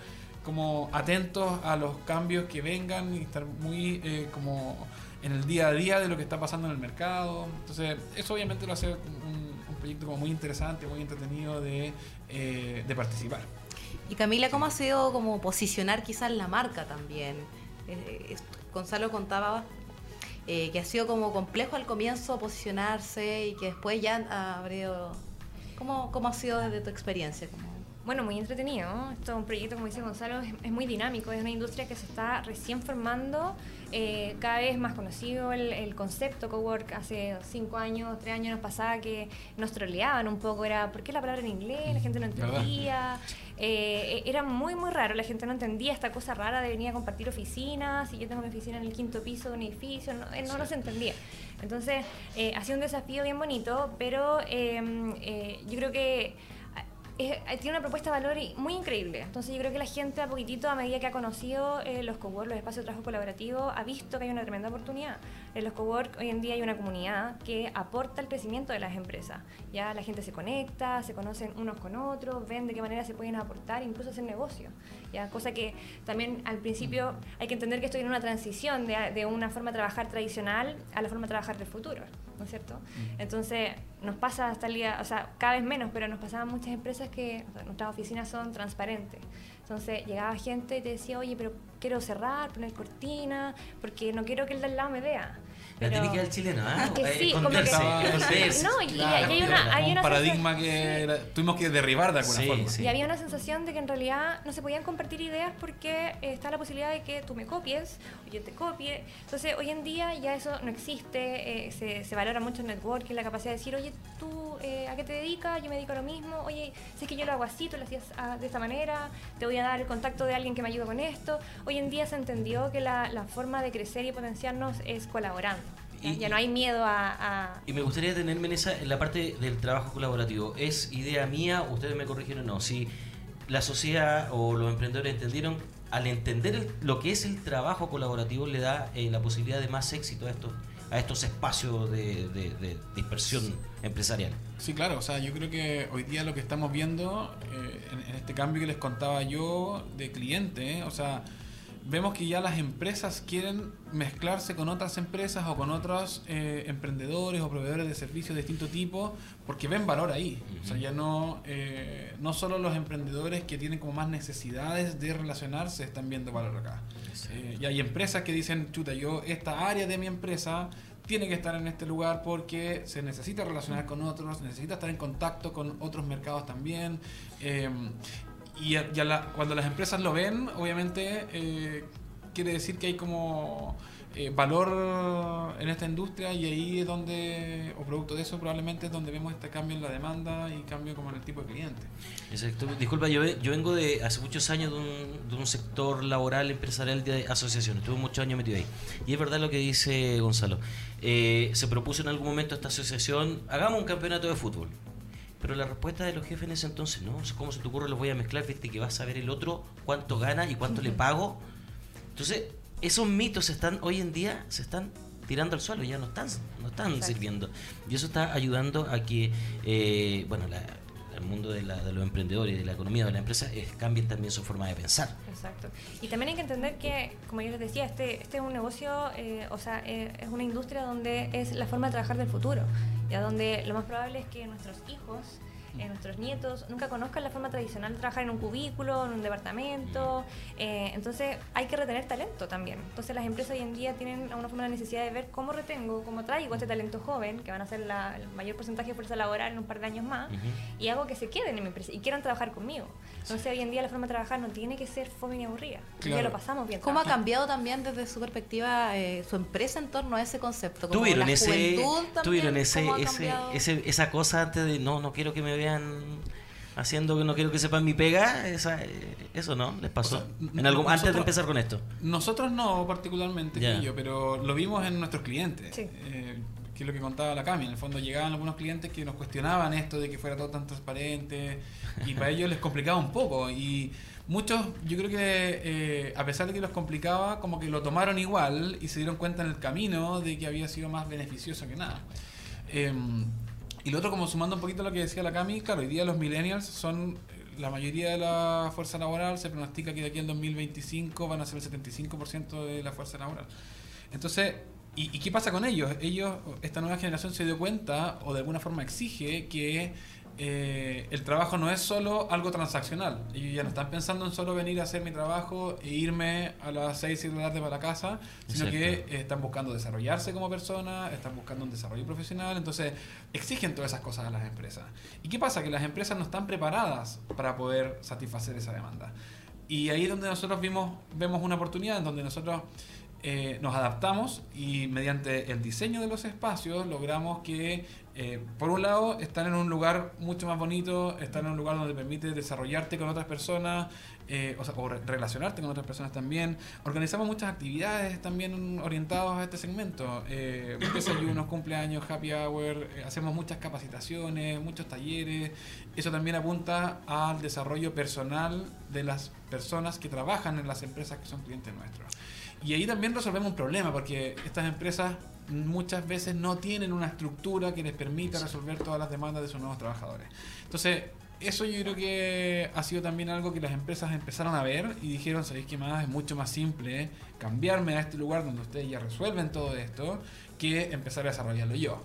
como atentos a los cambios que vengan y estar muy eh, como en el día a día de lo que está pasando en el mercado. Entonces, eso obviamente lo hace un, un proyecto como muy interesante, muy entretenido de, eh, de participar. Y Camila, ¿cómo ha sido como posicionar quizás la marca también? Eh, Gonzalo contaba eh, que ha sido como complejo al comienzo posicionarse y que después ya abrió... ¿Cómo, ¿Cómo ha sido desde tu experiencia? Como- Bueno, muy entretenido. ¿no? Esto es un proyecto, como dice Gonzalo, es, es muy dinámico. Es una industria que se está recién formando. eh, cada vez más conocido el, el concepto cowork. Hace cinco años, tres años nos pasaba que nos troleaban un poco. Era, ¿por qué la palabra en inglés? La gente no entendía. Eh, era muy, muy raro. La gente no entendía esta cosa rara de venir a compartir oficinas. Si yo tengo mi oficina en el quinto piso de un edificio, no, eh, no, no se entendía. Entonces, ha sido un desafío bien bonito, pero eh, yo creo que es- eh, tiene una propuesta de valor muy increíble. Entonces yo creo que la gente a poquitito, a medida que ha conocido eh, los cowork, los espacios de trabajo colaborativo, ha visto que hay una tremenda oportunidad. En los cowork hoy en día hay una comunidad que aporta el crecimiento de las empresas. Ya la gente se conecta, se conocen unos con otros, ven de qué manera se pueden aportar, incluso hacer negocio. Ya cosa que también al principio hay que entender que estoy en una transición de, de una forma de trabajar tradicional a la forma de trabajar del futuro, ¿no es cierto? Entonces nos pasa hasta el día, o sea, cada vez menos, pero nos pasaban muchas empresas que o sea, nuestras oficinas son transparentes. Entonces llegaba gente y te decía, oye, pero quiero cerrar, poner cortina, porque no quiero que el de al lado me vea. La Pero- típica del chileno, ¿ah? Es que Eh, sí, como que-. No, y, y Claro, hay una, hay un una paradigma sensación- que era- tuvimos que derribar de alguna Sí, forma. sí. Y había una sensación de que en realidad no se podían compartir ideas porque eh, está la posibilidad de que tú me copies o yo te copie. Entonces, hoy en día ya eso no existe, eh, se, se valora mucho el networking, la capacidad de decir, oye, tú eh, a qué te dedicas, yo me dedico a lo mismo, oye, si es que yo lo hago así, tú lo hacías ah, de esta manera, te voy a dar el contacto de alguien que me ayude con esto. Hoy en día se entendió que la, la forma de crecer y potenciarnos es colaborando. ¿Ya? Y- ya no hay miedo a... a- Y me gustaría detenerme en esa, en la parte del trabajo colaborativo. ¿Es idea mía? Ustedes me corrigieron o no. Si la sociedad o los emprendedores entendieron, al entender el- lo que es el trabajo colaborativo, le da eh, la posibilidad de más éxito a estos, a estos espacios de, de- de dispersión empresarial. Sí, claro, o sea, yo creo que hoy día lo que estamos viendo eh, en, en este cambio que les contaba yo de cliente, eh, o sea, vemos que ya las empresas quieren mezclarse con otras empresas o con otros eh, emprendedores o proveedores de servicios de distinto tipo porque ven valor ahí. O sea, ya no, eh, no solo los emprendedores que tienen como más necesidades de relacionarse están viendo valor acá. Eh, y hay empresas que dicen, chuta, yo esta área de mi empresa tiene que estar en este lugar porque se necesita relacionar con otros, necesita estar en contacto con otros mercados también. eh, y la- cuando las empresas lo ven, obviamente eh, quiere decir que hay como eh, valor en esta industria y ahí es donde, o producto de eso probablemente es donde vemos este cambio en la demanda y cambio como en el tipo de cliente. Exacto. Disculpa, yo, yo vengo de hace muchos años de un, de un sector laboral, empresarial de asociaciones. Estuve muchos años metido ahí. Y es verdad lo que dice Gonzalo. Eh, se propuso en algún momento esta asociación, hagamos un campeonato de fútbol. Pero la respuesta de los jefes en ese entonces, no, ¿cómo se te ocurre? Los voy a mezclar, viste que vas a ver el otro, cuánto gana y cuánto le pago. Entonces, esos mitos están hoy en día se están tirando al suelo, ya no están, no están Exacto. sirviendo. Y eso está ayudando a que, eh, bueno, la- el mundo de, la- de los emprendedores, de la economía, de la empresa, eh, cambien también su forma de pensar. Exacto. Y también hay que entender que, como yo les decía, este, este es un negocio, eh, o sea, eh, es una industria donde es la forma de trabajar del futuro, ya donde lo más probable es que nuestros hijos, eh, nuestros nietos, nunca conozcan la forma tradicional de trabajar en un cubículo, en un departamento. eh, entonces hay que retener talento también. Entonces las empresas hoy en día tienen de alguna forma la necesidad de ver cómo retengo, cómo traigo este talento joven, que van a ser la- el mayor porcentaje de fuerza laboral en un par de años más, Ujú. y hago que se queden en mi empresa y quieran trabajar conmigo. Entonces hoy en día la forma de trabajar no tiene que ser fome ni aburrida. Ya Claro. lo pasamos bien. ¿Cómo ha trabajando. cambiado también desde su perspectiva eh, su empresa en torno a ese concepto? Como Tuvieron la ese, juventud también, tuvieron ese, ¿cómo ha ese, ese- esa cosa antes de no, no quiero que me vean haciendo que no quiero que sepan mi pega, esa, eh, eso no, les pasó. O sea, en algún, antes de empezar con esto. Nosotros no particularmente. Quillo, pero lo vimos en nuestros clientes. Sí. Eh, que es lo que contaba la Cami. En el fondo llegaban algunos clientes que nos cuestionaban esto de que fuera todo tan transparente y para ellos les complicaba un poco. Y muchos, yo creo que eh, a pesar de que los complicaba, como que lo tomaron igual y se dieron cuenta en el camino de que había sido más beneficioso que nada. Eh, y lo otro, como sumando un poquito a lo que decía la Cami, claro, hoy día los millennials son eh, la mayoría de la fuerza laboral, se pronostica que de aquí al 2025 van a ser el 75% de la fuerza laboral. Entonces, ¿y, y qué pasa con ellos? Ellos, esta nueva generación se dio cuenta, o de alguna forma exige, que eh, el trabajo no es solo algo transaccional. Ellos ya no están pensando en solo venir a hacer mi trabajo e irme a las 6, 7 de la tarde para la casa, sino que Exacto. eh, están buscando desarrollarse como persona, están buscando un desarrollo profesional, entonces exigen todas esas cosas a las empresas. ¿Y qué pasa? Que las empresas no están preparadas para poder satisfacer esa demanda. Y ahí es donde nosotros vimos, vemos una oportunidad en donde nosotros eh, nos adaptamos y mediante el diseño de los espacios logramos que Eh, por un lado, están en un lugar mucho más bonito, están en un lugar donde permite desarrollarte con otras personas, eh, o, sea, o re- relacionarte con otras personas también. Organizamos muchas actividades también orientadas a este segmento. Eh, [COUGHS] desayunos, cumpleaños, happy hour, eh, hacemos muchas capacitaciones, muchos talleres. Eso también apunta al desarrollo personal de las personas que trabajan en las empresas que son clientes nuestros. Y ahí también resolvemos un problema, porque estas empresas muchas veces no tienen una estructura que les permita resolver todas las demandas de sus nuevos trabajadores. Entonces, eso yo creo que ha sido también algo que las empresas empezaron a ver y dijeron, ¿sabéis qué más? Es mucho más simple cambiarme a este lugar donde ustedes ya resuelven todo esto que empezar a desarrollarlo yo.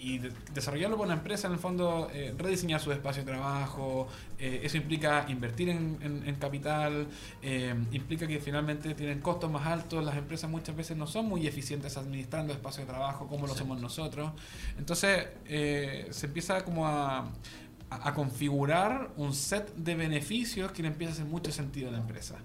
Y de- desarrollarlo con una empresa, en el fondo, eh, rediseñar su espacio de trabajo, eh, eso implica invertir en, en- en capital, eh, implica que finalmente tienen costos más altos, las empresas muchas veces no son muy eficientes administrando espacio de trabajo como lo somos nosotros. Entonces, eh, se empieza como a, a- a configurar un set de beneficios que le empieza a hacer mucho sentido a la empresa.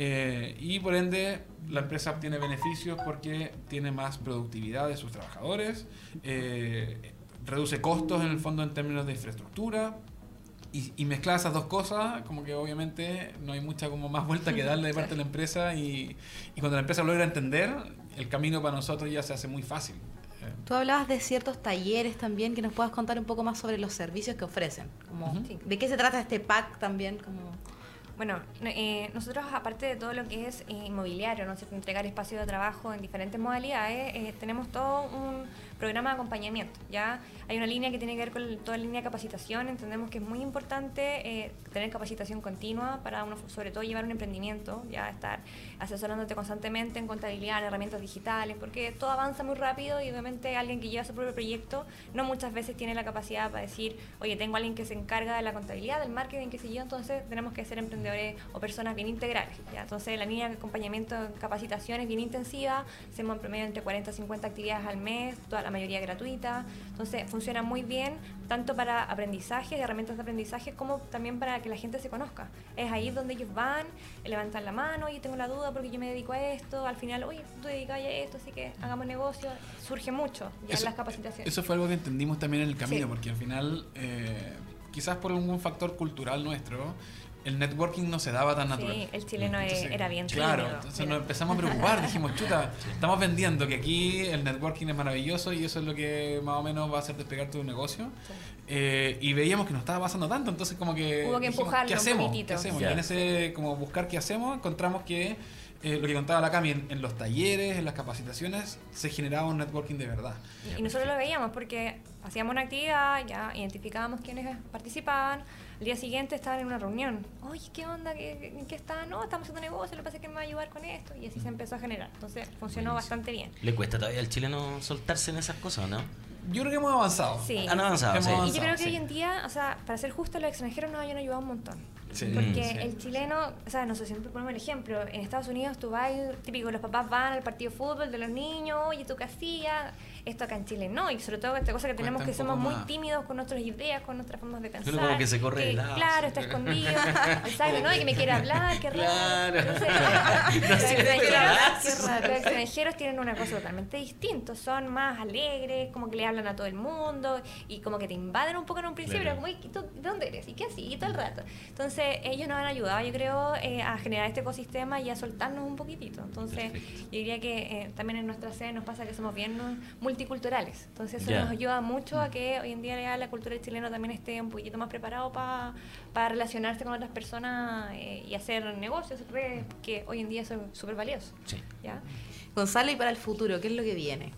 Eh, y por ende, la empresa obtiene beneficios porque tiene más productividad de sus trabajadores, eh, reduce costos en el fondo en términos de infraestructura. Y, y mezclar esas dos cosas, como que obviamente no hay mucha como más vuelta que darle de parte de la empresa y, y cuando la empresa logra entender, el camino para nosotros ya se hace muy fácil. Eh, Tú hablabas de ciertos talleres también, que nos puedas contar un poco más sobre los servicios que ofrecen. Como, Ujú. sí, ¿De qué se trata este pack también? Como, Bueno, no- eh, nosotros aparte de todo lo que es eh, inmobiliario, ¿no entregar espacio de trabajo en diferentes modalidades, eh, tenemos todo un programa de acompañamiento. Ya hay una línea que tiene que ver con toda la línea de capacitación. Entendemos que es muy importante eh, tener capacitación continua para uno, sobre todo llevar un emprendimiento, ya estar asesorándote constantemente en contabilidad, en herramientas digitales, porque todo avanza muy rápido y obviamente alguien que lleva su propio proyecto no muchas veces tiene la capacidad para decir, oye, tengo alguien que se encarga de la contabilidad, del marketing, qué sé yo, entonces tenemos que ser emprendedores o personas bien integrales. ¿ya? Entonces la línea de acompañamiento en capacitación es bien intensiva, hacemos en promedio entre 40 y 50 actividades al mes, toda la mayoría gratuita, entonces funciona muy bien tanto para aprendizaje, herramientas de aprendizaje, como también para que la gente se conozca. Es ahí donde ellos van, levantan la mano, y tengo la duda porque yo me dedico a esto, al final, oye, tú te dedicas a esto, así que hagamos negocio, surge mucho ya Eso- en las capacitaciones. Eso fue algo que entendimos también en el camino, Sí. porque al final, eh, quizás por algún factor cultural nuestro, el networking no se daba tan natural. Sí, el chileno Entonces, era bien Claro, tímido. entonces Mira. nos empezamos a preocupar, [LAUGHS] dijimos, chuta, estamos vendiendo que aquí el networking es maravilloso y eso es lo que más o menos va a hacer despegar tu negocio. Eh, y veíamos que no estaba pasando tanto, entonces como que... Hubo que dijimos, empujarlo ¿Qué un hacemos? poquitito. ¿Qué hacemos? Y en ese como buscar qué hacemos, encontramos que eh, lo que contaba la Cami, en, en los talleres, en las capacitaciones, se generaba un networking de verdad. Y nosotros lo veíamos porque hacíamos una actividad, ya identificábamos quiénes participaban. El día siguiente estaban en una reunión. Oye, ¿qué onda? ¿Qué, ¿En qué están? No, estamos haciendo negocio, lo que pasa es que me va a ayudar con esto. Y así se empezó a generar. Entonces funcionó Buenísimo. bastante bien. ¿Le cuesta todavía al chileno soltarse en esas cosas, no? Yo creo que hemos avanzado. Sí. Han avanzado, Hemos sí. avanzado. Y yo creo que sí. hoy en día, o sea, para ser justo, los extranjeros nos hayan ayudado un montón. Sí, Porque sí. el chileno, o sea, no sé, siempre ponemos el ejemplo. En Estados Unidos tú vas, típico, los papás van al partido de fútbol de los niños, oye, ¿tú qué hacías? Esto acá en Chile no, y sobre todo esta cosa que tenemos que somos muy tímidos con nuestras ideas, con nuestras formas de pensar. Uno como que se corre de lado, Claro, está escondido, exacto, [LAUGHS] ¿no? Y que me quiere hablar, qué raro. Claro. Entonces, No [LAUGHS] los, extranjeros, qué los extranjeros tienen una cosa totalmente distinta, son más alegres, como que le hablan a todo el mundo y como que te invaden un poco en un principio, Claro. pero como, "¿Y tú dónde eres? ¿Y qué así? Y todo el rato. Entonces, ellos nos han ayudado, yo creo, eh, a generar este ecosistema y a soltarnos un poquitito. Entonces, Perfecto. yo diría que eh, también en nuestra sede nos pasa que somos bien multiculturales. Entonces, eso nos ayuda mucho a que hoy en día ya la cultura del chileno también esté un poquito más preparado pa- para relacionarse con otras personas eh, y hacer negocios, que hoy en día son súper valiosos. Sí. ¿ya? Gonzalo, y para el futuro, ¿qué es lo que viene?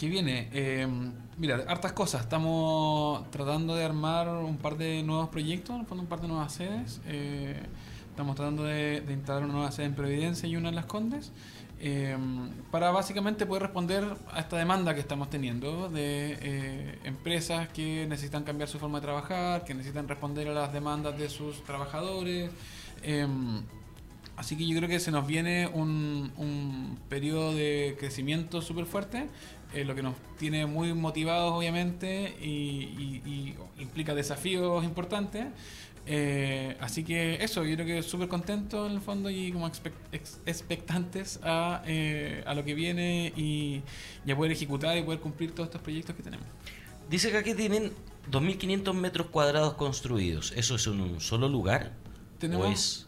¿Qué viene? Eh, mira, hartas cosas. Estamos tratando de armar un par de nuevos proyectos, un par de nuevas sedes. Eh, estamos tratando de, de instalar una nueva sede en Providencia y una en Las Condes. eh, para básicamente poder responder a esta demanda que estamos teniendo de eh, empresas que necesitan cambiar su forma de trabajar, que necesitan responder a las demandas de sus trabajadores. em, Así que yo creo que se nos viene un, un periodo de crecimiento súper fuerte, eh, lo que nos tiene muy motivados obviamente y, y- y implica desafíos importantes. Eh, así que eso, yo creo que súper contento en el fondo y como expec- ex- expectantes a, eh, a lo que viene y, y a poder ejecutar y poder cumplir todos estos proyectos que tenemos. Dice que tienen 2.500 metros cuadrados construidos. ¿Eso es en un solo lugar? Tenemos- ¿O es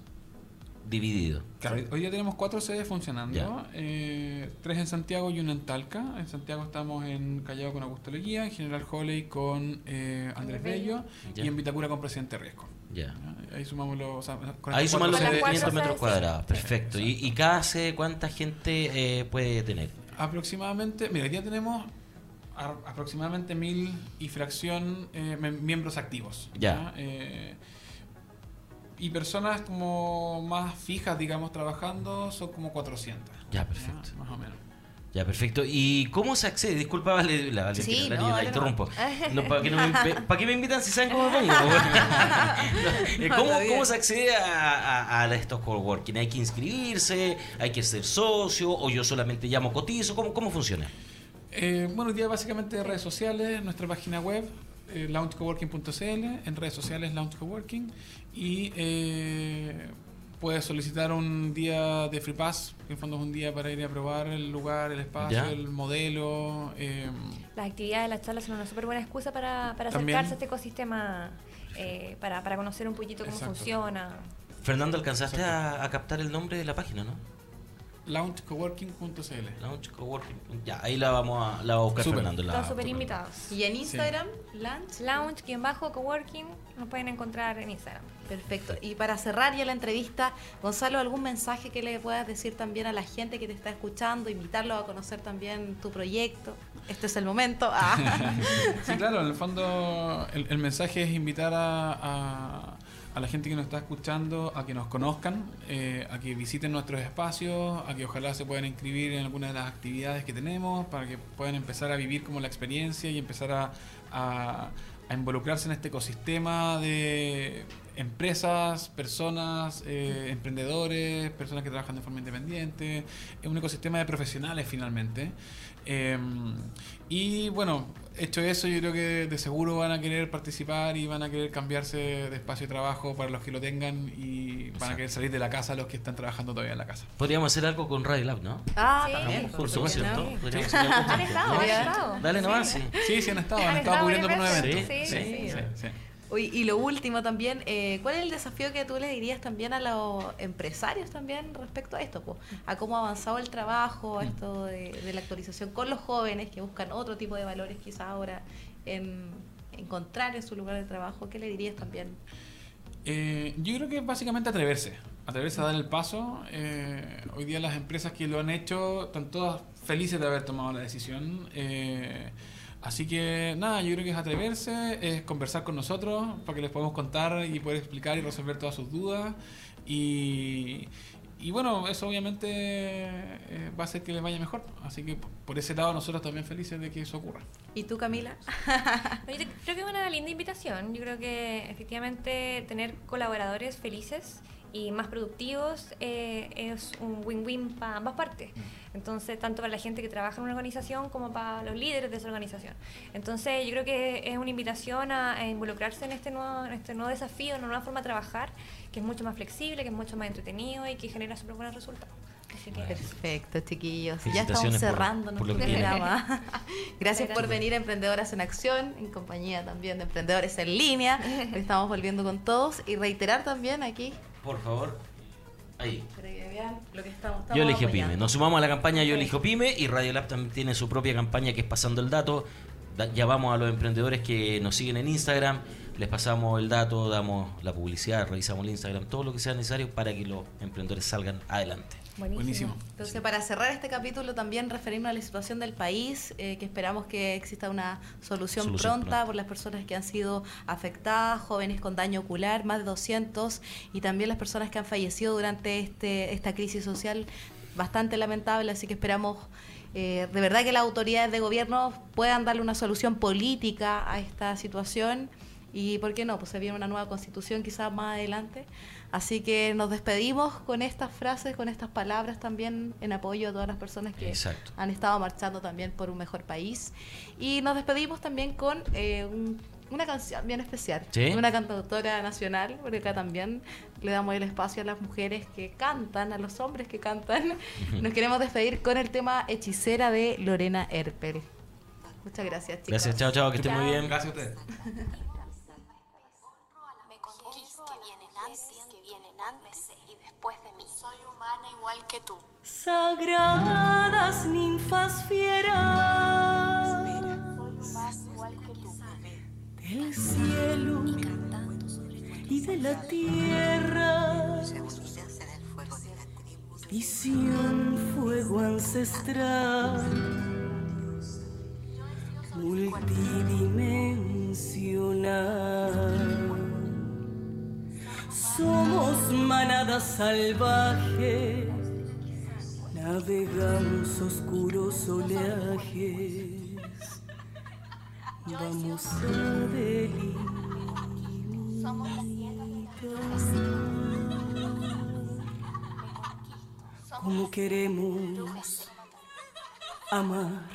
dividido? Claro, hoy día tenemos cuatro sedes funcionando, eh, tres en Santiago y una en Talca. En Santiago estamos en Callao con Augusto Leguía, en General Holley con eh, Andrés Bello y en Vitacura con Presidente Riesco. Ya. Ya, Ahí sumamos los... o sea, con Ahí suman los cuatro Con las 500 sedes- cuatro metros cuadrados. Perfecto. ¿Y, y cada sede cuánta gente eh, puede tener? Aproximadamente, mira, hoy día tenemos aproximadamente mil y fracción eh, miembros activos. Ya. Y personas como más fijas, digamos, trabajando, son como 400. Ya, perfecto. Más o menos. Ya, perfecto. ¿Y cómo se accede? Disculpa, vale, la, Valentina, Sí, la, no, niña, la dale interrumpo. [LAUGHS] No, ¿para, qué no me, ¿Para qué me invitan si saben cómo me pongo? [LAUGHS] No, ¿Cómo. ¿Cómo se accede a, a, a estos coworking? ¿Hay que inscribirse? ¿Hay que ser socio? ¿O yo solamente llamo cotizo? ¿Cómo, cómo funciona? Eh, bueno, hoy día básicamente redes sociales, nuestra página web, eh, launchcoworking.cl, en redes sociales Launch Coworking y eh, puedes solicitar un día de Free Pass, que en fondo es un día para ir a probar el lugar, el espacio, Ya. el modelo. eh, Las actividades, las charlas son una súper buena excusa para, para También. acercarse a este ecosistema, eh, para, para conocer un poquito cómo Exacto. funciona. Fernando, alcanzaste a, a captar el nombre de la página, ¿no? launchcoworking.cl. Launch Coworking. Ya, ahí la vamos a, la va a buscar Súper. Fernando. La, Están súper invitados. Y en Instagram, Lunch. Lounge, quien bajo, coworking, nos pueden encontrar en Instagram. Perfecto. Y para cerrar ya la entrevista, Gonzalo, ¿algún mensaje que le puedas decir también a la gente que te está escuchando, invitarlo a conocer también tu proyecto? Este es el momento. Ah. [LAUGHS] Sí, claro, en el fondo el, el mensaje es invitar a, a- a la gente que nos está escuchando a que nos conozcan, eh, a que visiten nuestros espacios, a que ojalá se puedan inscribir en alguna de las actividades que tenemos para que puedan empezar a vivir como la experiencia y empezar a, involucrarse en este ecosistema de empresas, personas, eh, emprendedores, personas que trabajan de forma independiente, es un ecosistema de profesionales finalmente. Eh, y bueno, hecho eso, yo creo que de seguro van a querer participar y van a querer cambiarse de espacio de trabajo para los que lo tengan y van a querer salir de la casa los que están trabajando todavía en la casa. Podríamos hacer algo con Radio Lab, ¿no? Ah, Sí, también. Por supuesto, [LAUGHS] algo Han estado, ¿no? han estado. Dale nomás, sí. Sí, sí han estado, han estado cubriendo por veces. Sí, sí, sí. Oye, y lo último también, eh, ¿cuál es el desafío que tú le dirías también a los empresarios también respecto a esto? A cómo ha avanzado el trabajo, a esto de, la actualización con los jóvenes que buscan otro tipo de valores quizás ahora en encontrar en su lugar de trabajo. ¿Qué le dirías también? Eh, yo creo que básicamente atreverse, atreverse a dar el paso. Eh, hoy día las empresas que lo han hecho están todas felices de haber tomado la decisión. Eh, así que nada, yo creo que es atreverse, es conversar con nosotros para que les podamos contar y poder explicar y resolver todas sus dudas. Y, y bueno, eso obviamente eh, va a hacer que les vaya mejor. Así que por ese lado nosotros también felices de que eso ocurra. ¿Y tú, Camila? [LAUGHS] Yo creo que es una linda invitación. Yo creo que efectivamente tener colaboradores felices y más productivos eh, es un win-win para ambas partes. Entonces, tanto para la gente que trabaja en una organización como para los líderes de esa organización. Entonces, yo creo que es una invitación a, a involucrarse en este, nuevo, en este nuevo desafío, en una nueva forma de trabajar, que es mucho más flexible, que es mucho más entretenido y que genera súper buenos resultados. Así que Perfecto, chiquillos. Ya estamos cerrando nuestro programa. [LAUGHS] Gracias por venir a Emprendedoras en Acción, en compañía también de Emprendedores en Línea. [LAUGHS] Estamos volviendo con todos y reiterar también aquí Por favor. Ahí. para que vean lo que estamos, Yo elegí apoyando. Pyme. Nos sumamos a la campaña Yo elijo Pyme y Radio Lab también tiene su propia campaña que es Pasando el Dato. Da- Llamamos a los emprendedores que nos siguen en Instagram, les pasamos el dato, damos la publicidad, revisamos el Instagram, todo lo que sea necesario para que los emprendedores salgan adelante. Buenísimo. Buenísimo. Entonces, para cerrar este capítulo, también referirnos a la situación del país, eh, que esperamos que exista una solución, Solución pronta, pronta. por las personas que han sido afectadas, jóvenes con daño ocular, más de 200, y también las personas que han fallecido durante este, esta crisis social bastante lamentable, así que esperamos eh, de verdad que las autoridades de gobierno puedan darle una solución política a esta situación y, ¿por qué no? Pues se viene una nueva constitución quizás más adelante. Así que nos despedimos con estas frases, con estas palabras también en apoyo a todas las personas que han estado marchando también por un mejor país. Y nos despedimos también con eh, una canción bien especial, una cantautora nacional, porque acá también le damos el espacio a las mujeres que cantan, a los hombres que cantan. [LAUGHS] Nos queremos despedir con el tema Hechicera de Lorena Erpel. Muchas gracias, chicos. Gracias, chao, chao, que estén muy bien. Gracias a ustedes. que. Sagradas ninfas fieras. Más igual. Del cielo y de la tierra. Visión fuego ancestral. Multidimensional. Somos manadas salvajes Navegamos oscuros oleajes, vamos a delimitar como queremos amar.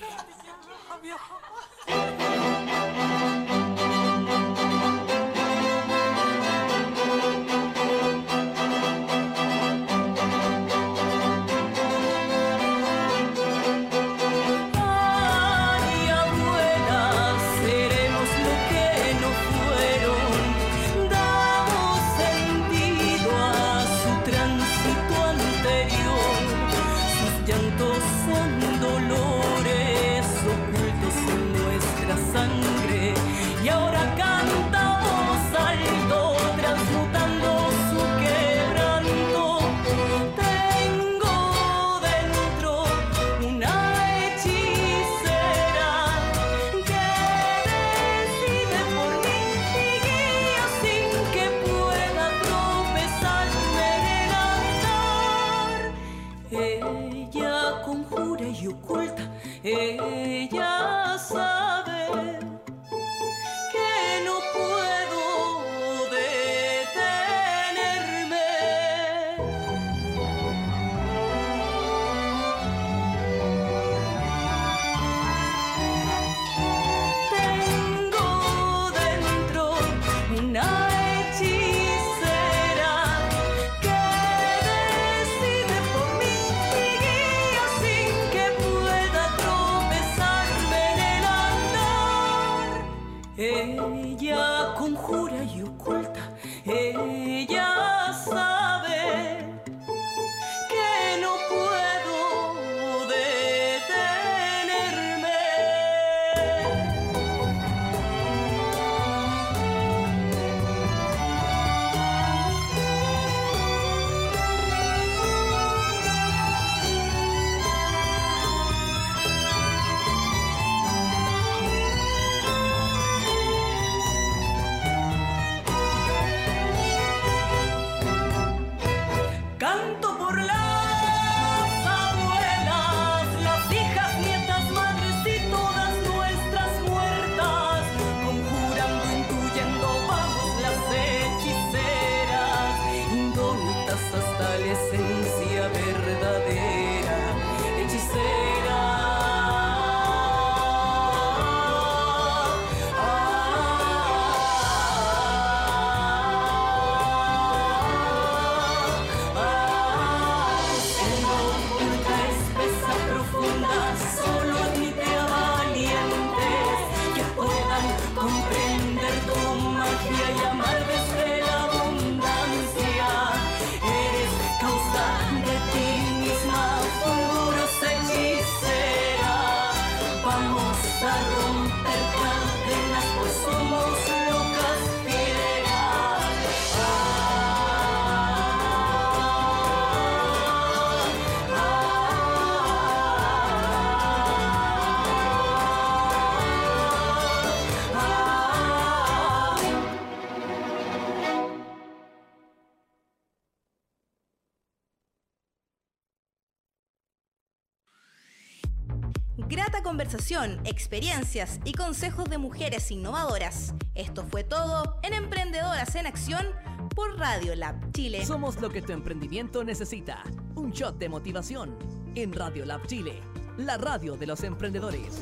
experiencias y consejos de mujeres innovadoras. Esto fue todo en Emprendedoras en Acción por Radio Lab Chile. Somos lo que tu emprendimiento necesita. Un shot de motivación en Radio Lab Chile, la radio de los emprendedores.